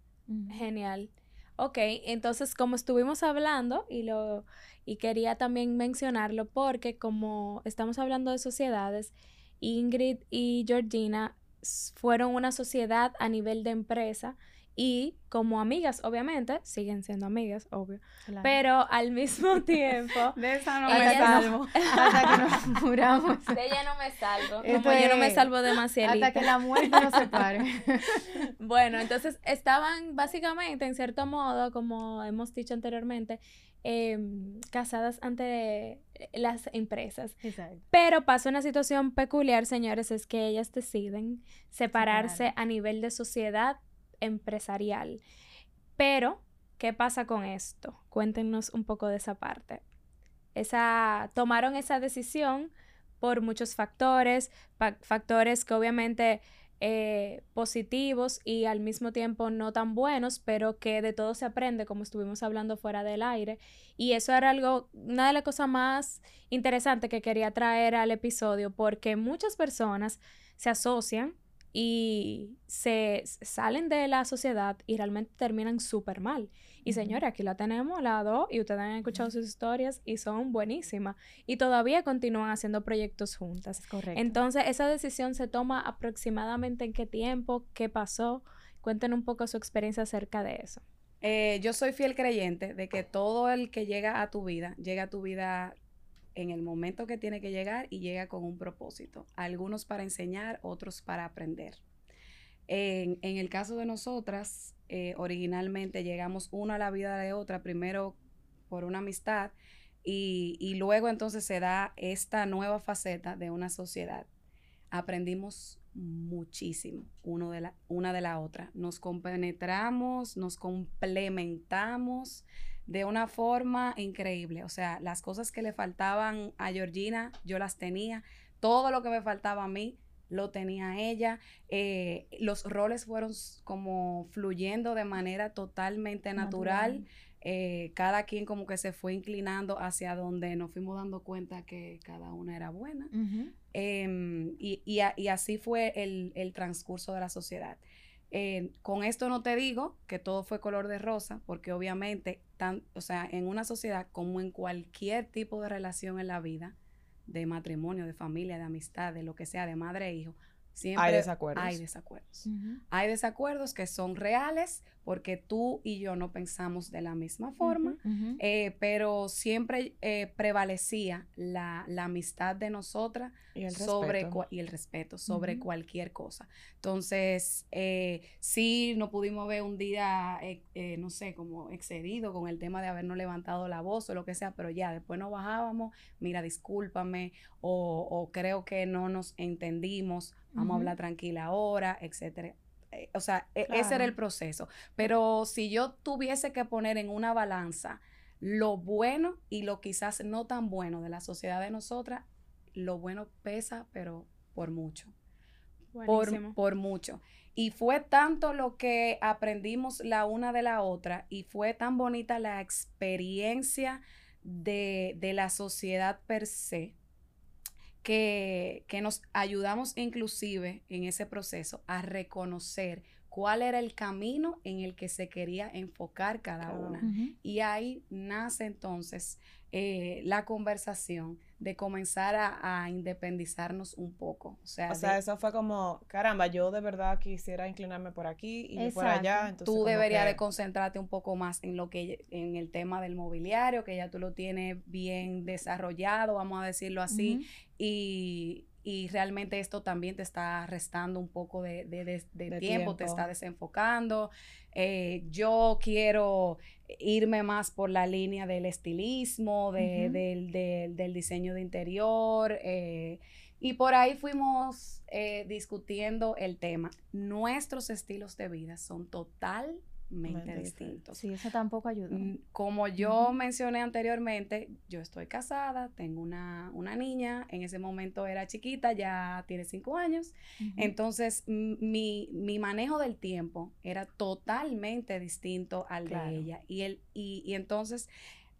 Genial. Ok, entonces como estuvimos hablando y lo y quería también mencionarlo porque como estamos hablando de sociedades, Ingrid y Georgina fueron una sociedad a nivel de empresa y como amigas, obviamente, siguen siendo amigas, obvio, pero al mismo tiempo... de esa no me salvo. hasta que nos muramos. De ella no me salvo, como yo no me salvo demasiado. Hasta que la muerte nos separe. bueno, entonces estaban básicamente, en cierto modo, como hemos dicho anteriormente, Em, casadas ante las empresas. Pero pasa una situación peculiar, señores, es que ellas deciden separarse a nivel de sociedad empresarial. Pero, ¿qué pasa con esto? Cuéntenos un poco de esa parte. Esa, tomaron esa decisión por muchos factores, factores que obviamente eh, positivos y al mismo tiempo no tan buenos, pero que de todo se aprende, como estuvimos hablando fuera del aire. Y eso era algo, una de las cosas más interesantes que quería traer al episodio, porque muchas personas se asocian y se salen de la sociedad y realmente terminan súper mal. Y señores, aquí la tenemos, la dos, y ustedes han escuchado sus historias y son buenísimas. Y todavía continúan haciendo proyectos juntas. Correcto. Entonces, esa decisión se toma aproximadamente en qué tiempo, qué pasó. Cuéntenos un poco su experiencia acerca de eso. Eh, yo soy fiel creyente de que todo el que llega a tu vida, llega a tu vida en el momento que tiene que llegar y llega con un propósito. Algunos para enseñar, otros para aprender. En, el caso de nosotras, eh, originalmente llegamos uno a la vida de otra, primero por una amistad y, luego entonces se da esta nueva faceta de una sociedad. Aprendimos muchísimo uno de la, una de la otra. Nos compenetramos, nos complementamos de una forma increíble. O sea, las cosas que le faltaban a Georgina, yo las tenía. Todo lo que me faltaba a mí, lo tenía ella. Eh, los roles fueron como fluyendo de manera totalmente natural. Eh, cada quien como que se fue inclinando hacia donde nos fuimos dando cuenta que cada una era buena. Em, y, así fue el, el transcurso de la sociedad. Eh, con esto no te digo que todo fue color de rosa, porque obviamente, tan, o sea, en una sociedad como en cualquier tipo de relación en la vida, de matrimonio, de familia, de amistad, de lo que sea, de madre e hijo, siempre hay desacuerdos. Hay desacuerdos. Hay desacuerdos que son reales porque tú y yo no pensamos de la misma forma, eh, pero siempre eh, prevalecía la, amistad de nosotras y el sobre respeto, y el respeto sobre cualquier cosa. Entonces, eh, sí, no pudimos ver un día, no sé, como excedido con el tema de habernos levantado la voz o lo que sea, pero ya después nos bajábamos, mira, discúlpame, o, o creo que no nos entendimos, vamos a hablar tranquila ahora, etcétera o sea, e, ese era el proceso. Pero si yo tuviese que poner en una balanza lo bueno y lo quizás no tan bueno de la sociedad de nosotras, lo bueno pesa, pero por mucho. Por, por, mucho. Y fue tanto lo que aprendimos la una de la otra y fue tan bonita la experiencia de, de la sociedad per se, que, nos ayudamos inclusive en ese proceso a reconocer cuál era el camino en el que se quería enfocar cada una. Y ahí nace entonces eh, la conversación de comenzar a, independizarnos un poco. O sea, eso fue como, caramba, yo de verdad quisiera inclinarme por aquí y por allá. Entonces tú deberías de concentrarte un poco más en lo que en el tema del mobiliario, que ya tú lo tienes bien desarrollado, vamos a decirlo así, y, realmente esto también te está restando un poco de, tiempo, te está desenfocando. Eh, yo quiero irme más por la línea del estilismo, del, diseño de interior. Eh, y por ahí fuimos eh, discutiendo el tema. Nuestros estilos de vida son total mente distintos. Sí, eso tampoco ayuda. Mm, como yo mencioné anteriormente, yo estoy casada, tengo una, niña, en ese momento era chiquita, ya tiene cinco años, entonces mi, manejo del tiempo era totalmente distinto al de ella. Y, el, y, entonces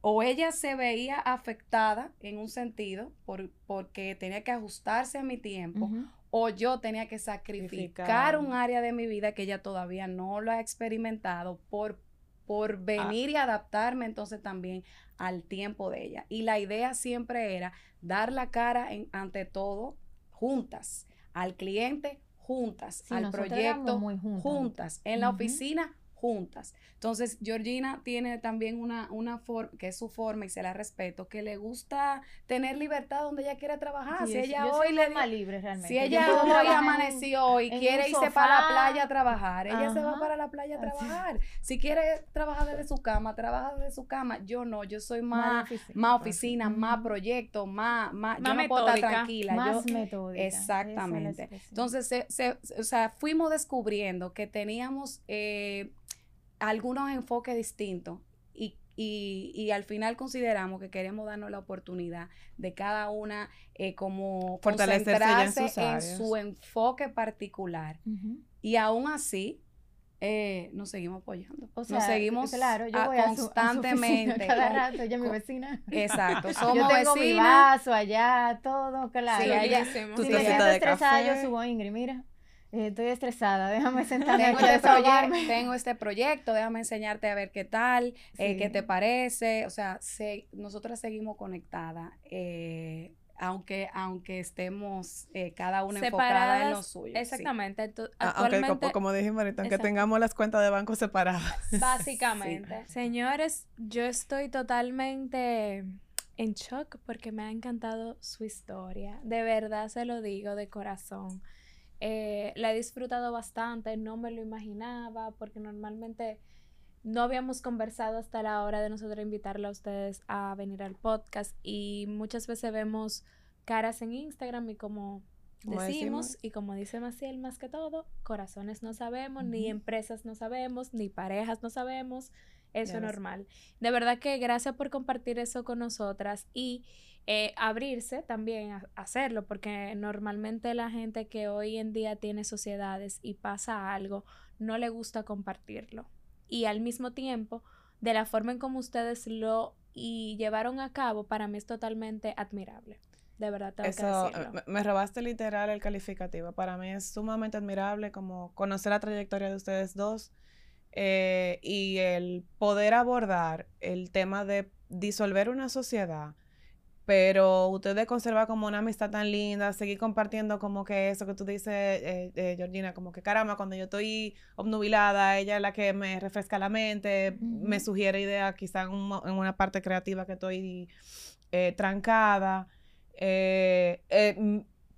o ella se veía afectada en un sentido por, porque tenía que ajustarse a mi tiempo, o yo tenía que sacrificar un área de mi vida que ella todavía no lo ha experimentado por, por ah. venir y adaptarme entonces también al tiempo de ella. Y la idea siempre era dar la cara en, ante todo juntas, al cliente juntas, al proyecto juntas, en la oficina juntas. Entonces, Georgina tiene también una, una forma, que es su forma y se la respeto, que le gusta tener libertad donde ella quiere trabajar. si ella hoy le más libre realmente. Si ella hoy amaneció y quiere irse para la playa a trabajar, ella se va para la playa a trabajar. Si quiere trabajar desde su cama, trabaja desde su cama. Yo no, yo soy más, más oficina, más, proyecto, más, más, yo no puedo estar tranquila. Más metódica. Exactamente. Entonces, se, o sea, fuimos descubriendo que teníamos eh, algunos enfoques distintos y, al final consideramos que queremos darnos la oportunidad de cada una eh, como concentrarse en, su enfoque particular. Y aún así, eh, nos seguimos apoyando. nos seguimos claro, yo voy constantemente. cada rato, ella es mi vecina. Exacto, somos yo tengo mi vaso allá, todo, claro. Sí, ella, tú si me siento estresada, yo subo Ingrid, mira eh, estoy estresada, déjame sentarme tengo, aquí este tengo este proyecto, déjame enseñarte a ver qué tal, eh, qué te parece. O sea, se, nosotras seguimos conectadas. Eh, aunque, aunque estemos cada una enfocada en lo suyo. Exactamente. Ah, aunque, como, dijimos ahorita, aunque tengamos las cuentas de banco separadas. Básicamente. Señores, yo estoy totalmente en shock porque me ha encantado su historia. De verdad se lo digo de corazón. Eh, la he disfrutado bastante, no me lo imaginaba porque normalmente no habíamos conversado hasta la hora de nosotros invitarle a ustedes a venir al podcast y muchas veces vemos caras en Instagram y como decimos, y como dice Maciel más que todo, corazones no sabemos, ni empresas no sabemos, ni parejas no sabemos, eso es normal. De verdad que gracias por compartir eso con nosotras y eh, abrirse también a, hacerlo, porque normalmente la gente que hoy en día tiene sociedades y pasa algo, no le gusta compartirlo. Y al mismo tiempo, de la forma en como ustedes lo y llevaron a cabo, para mí es totalmente admirable. De verdad, tengo que decirlo. Me, robaste literal el calificativo. Para mí es sumamente admirable como conocer la trayectoria de ustedes dos eh, y el poder abordar el tema de disolver una sociedad pero ustedes conservan como una amistad tan linda, seguir compartiendo como que eso que tú dices, eh, eh, Georgina, como que caramba, cuando yo estoy obnubilada, ella es la que me refresca la mente, me sugiere ideas quizá en, una parte creativa que estoy eh, trancada,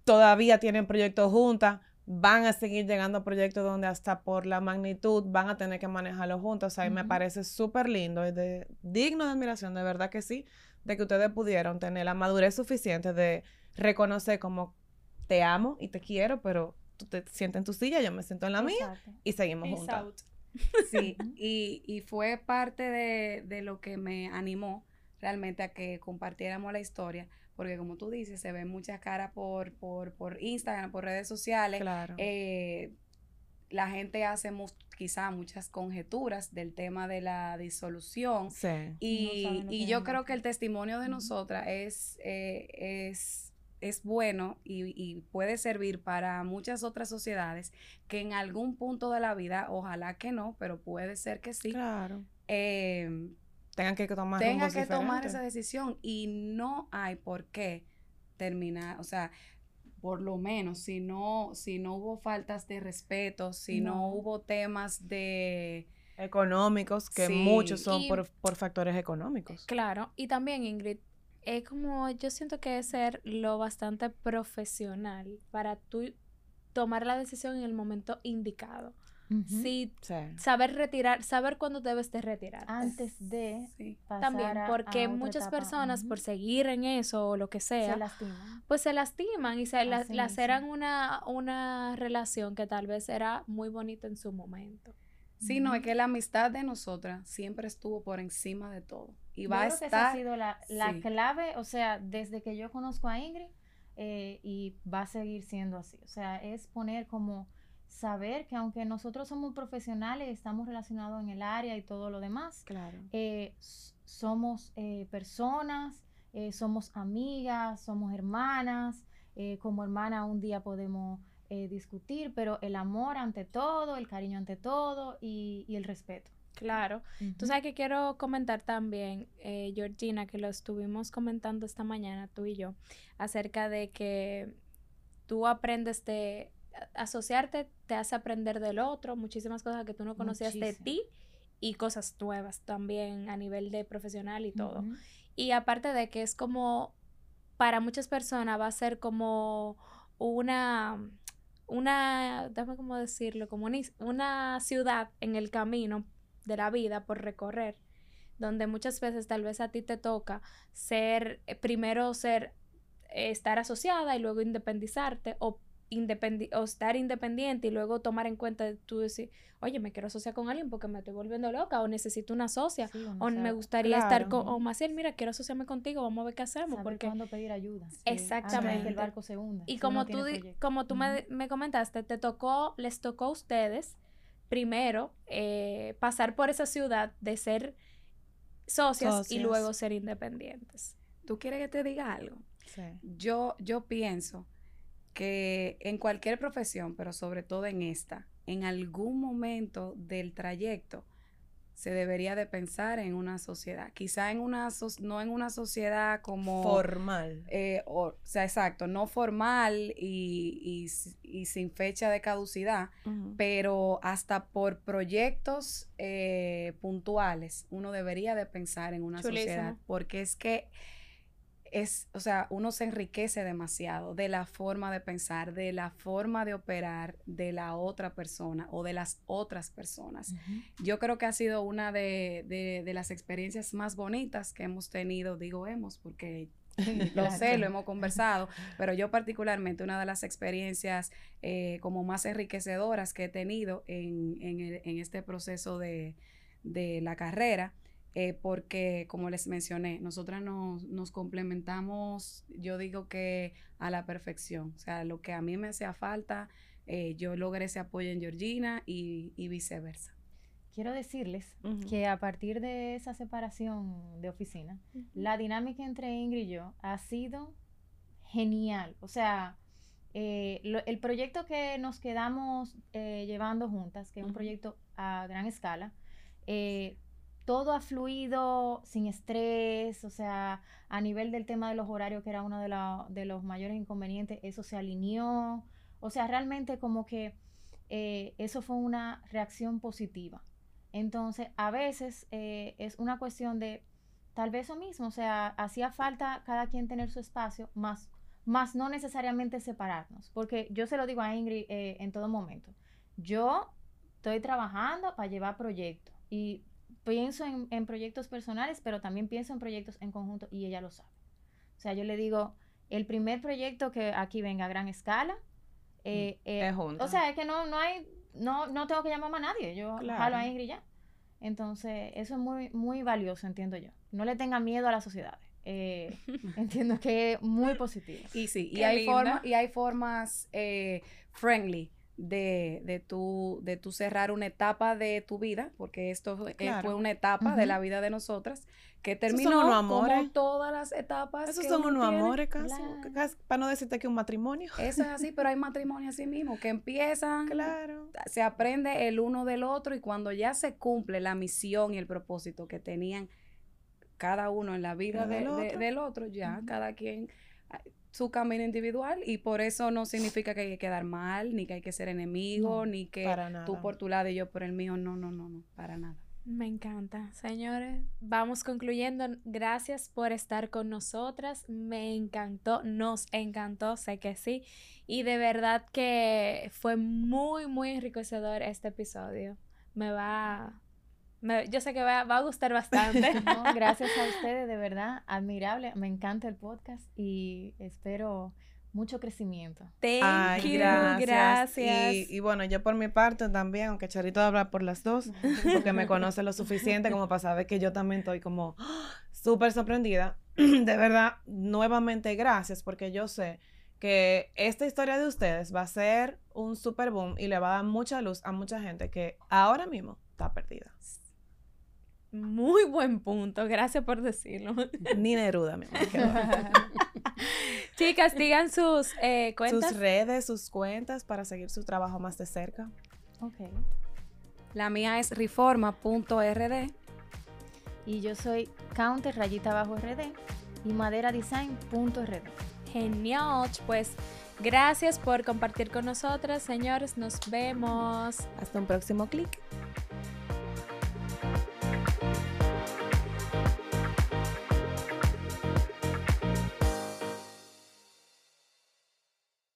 todavía tienen proyectos juntas, van a seguir llegando a proyectos donde hasta por la magnitud van a tener que manejarlo juntos, o sea, me parece súper lindo, es de, digno de admiración, de verdad que sí de que ustedes pudieron tener la madurez suficiente de reconocer como te amo y te quiero, pero tú te sientes en tu silla, yo me siento en la mía y seguimos juntos. Sí, y, y, fue parte de, de, lo que me animó realmente a que compartiéramos la historia, porque como tú dices, se ven muchas caras por, por, por Instagram, por redes sociales. Claro. Eh, la gente hace quizá muchas conjeturas del tema de la disolución. Sí. Y, yo creo que el testimonio de nosotras es, eh, es, es bueno y, puede servir para muchas otras sociedades que en algún punto de la vida, ojalá que no, pero puede ser que sí. Claro. Eh, tengan que tomar tengan que tomar esa decisión y no hay por qué terminar, o sea, por lo menos, si no, si no hubo faltas de respeto, si no, hubo temas de económicos, que muchos son por, por, factores económicos. Claro, y también Ingrid, es como yo siento que es ser lo bastante profesional para tú tomar la decisión en el momento indicado sí, saber retirar, saber cuándo debes de retirar. Antes de También, porque muchas personas por seguir en eso o lo que sea, se lastiman. pues se lastiman y se laceran una, una relación que tal vez era muy bonita en su momento. Sí, no, es que la amistad de nosotras siempre estuvo por encima de todo. Y va a estar... Que esa ha sido la, clave, o sea, desde que yo conozco a Ingrid, eh, y va a seguir siendo así. O sea, es poner como saber que aunque nosotros somos profesionales, estamos relacionados en el área y todo lo demás, claro. Eh, somos eh, personas, eh, somos amigas, somos hermanas, como hermana un día podemos discutir, pero el amor ante todo, el cariño ante todo y, el respeto. Claro. Tú sabes que quiero comentar también, Georgina, que lo estuvimos comentando esta mañana, tú y yo, acerca de que tú aprendes de asociarte te hace aprender del otro, muchísimas cosas que tú no conocías de ti y cosas nuevas también a nivel de profesional y todo. Y aparte de que es como, para muchas personas va a ser como una, una, déjame cómo decirlo, como una, ciudad en el camino de la vida por recorrer, donde muchas veces tal vez a ti te toca ser, eh, primero ser, estar asociada y luego independizarte o o estar independiente y luego tomar en cuenta tú decir, oye, me quiero asociar con alguien porque me estoy volviendo loca o necesito una socia o, me gustaría estar con, o Maciel, mira, quiero asociarme contigo, vamos a ver qué hacemos. porque cuándo pedir ayuda. Exactamente. que el barco se hunda. Y como tú, como tú me, me, comentaste, te tocó, les tocó a ustedes primero eh, pasar por esa ciudad de ser socias, y luego ser independientes. ¿Tú quieres que te diga algo? Yo, yo pienso que en cualquier profesión, pero sobre todo en esta, en algún momento del trayecto, se debería de pensar en una sociedad. Quizá en una, no en una sociedad como... Formal. Eh, o, sea, exacto, no formal y, sin fecha de caducidad, pero hasta por proyectos eh, puntuales uno debería de pensar en una sociedad, porque es que es, o sea, uno se enriquece demasiado de la forma de pensar, de la forma de operar de la otra persona o de las otras personas. Yo creo que ha sido una de, las experiencias más bonitas que hemos tenido, digo hemos, porque lo sé, lo hemos conversado, pero yo particularmente una de las experiencias eh, como más enriquecedoras que he tenido en, en, este proceso de, de la carrera eh, porque, como les mencioné, nosotras nos, complementamos, yo digo que a la perfección. O sea, lo que a mí me hacía falta, eh, yo logré ese apoyo en Georgina y, viceversa. Quiero decirles que a partir de esa separación de oficina, la dinámica entre Ingrid y yo ha sido genial. O sea, eh, el proyecto que nos quedamos llevando juntas, que es un proyecto a gran escala, todo ha fluido sin estrés, o sea, a nivel del tema de los horarios, que era uno de, los mayores inconvenientes, eso se alineó. O sea, realmente como que eh, eso fue una reacción positiva. Entonces, a veces eh, es una cuestión de tal vez eso mismo, o sea, hacía falta cada quien tener su espacio, más, más no necesariamente separarnos, porque yo se lo digo a Ingrid eh, en todo momento. Yo estoy trabajando para llevar proyectos y pienso en, proyectos personales, pero también pienso en proyectos en conjunto y ella lo sabe. O sea, yo le digo, el primer proyecto que aquí venga a gran escala, eh, mm, eh, o sea, es que no, no hay, no, no tengo que llamar a nadie, yo jalo a Ingrid ya. Entonces, eso es muy, muy valioso, entiendo yo. No le tenga miedo a la sociedad. Eh, entiendo que es muy positivo. Y sí, y hay, forma, y hay formas friendly de, de, tu, de tu cerrar una etapa de tu vida, porque esto fue una etapa de la vida de nosotras que terminó como todas las etapas. Esos son unos amores casi, para no decirte que un matrimonio. Eso es así, pero hay matrimonios así mismo, que empiezan, claro. se aprende el uno del otro y cuando ya se cumple la misión y el propósito que tenían cada uno en la vida del, otro. ya cada quien su camino individual y por eso no significa que hay que quedar mal, ni que hay que ser enemigo, ni que tú por tu lado y yo por el mío. No, no, no, no, para nada. Me encanta. Señores, vamos concluyendo. Gracias por estar con nosotras. Me encantó, nos encantó, sé que sí. Y de verdad que fue muy, muy enriquecedor este episodio. Me va, yo sé que va, a gustar bastante. gracias a ustedes, de verdad, admirable. Me encanta el podcast y espero mucho crecimiento. Thank you, gracias. Y, bueno, yo por mi parte también, aunque Charito habla por las dos, porque me conoce lo suficiente como para saber que yo también estoy como súper sorprendida. De verdad, nuevamente gracias, porque yo sé que esta historia de ustedes va a ser un super boom y le va a dar mucha luz a mucha gente que ahora mismo está perdida. Muy buen punto, gracias por decirlo. Ni Neruda, mi amor. Chicas, digan sus eh, cuentas. Sus redes, sus cuentas para seguir su trabajo más de cerca. Ok. La mía es reforma.rd. Y yo soy counter rayita bajo rd y maderadesign.rd. Genial, pues gracias por compartir con nosotras, señores. Nos vemos. Hasta un próximo clic.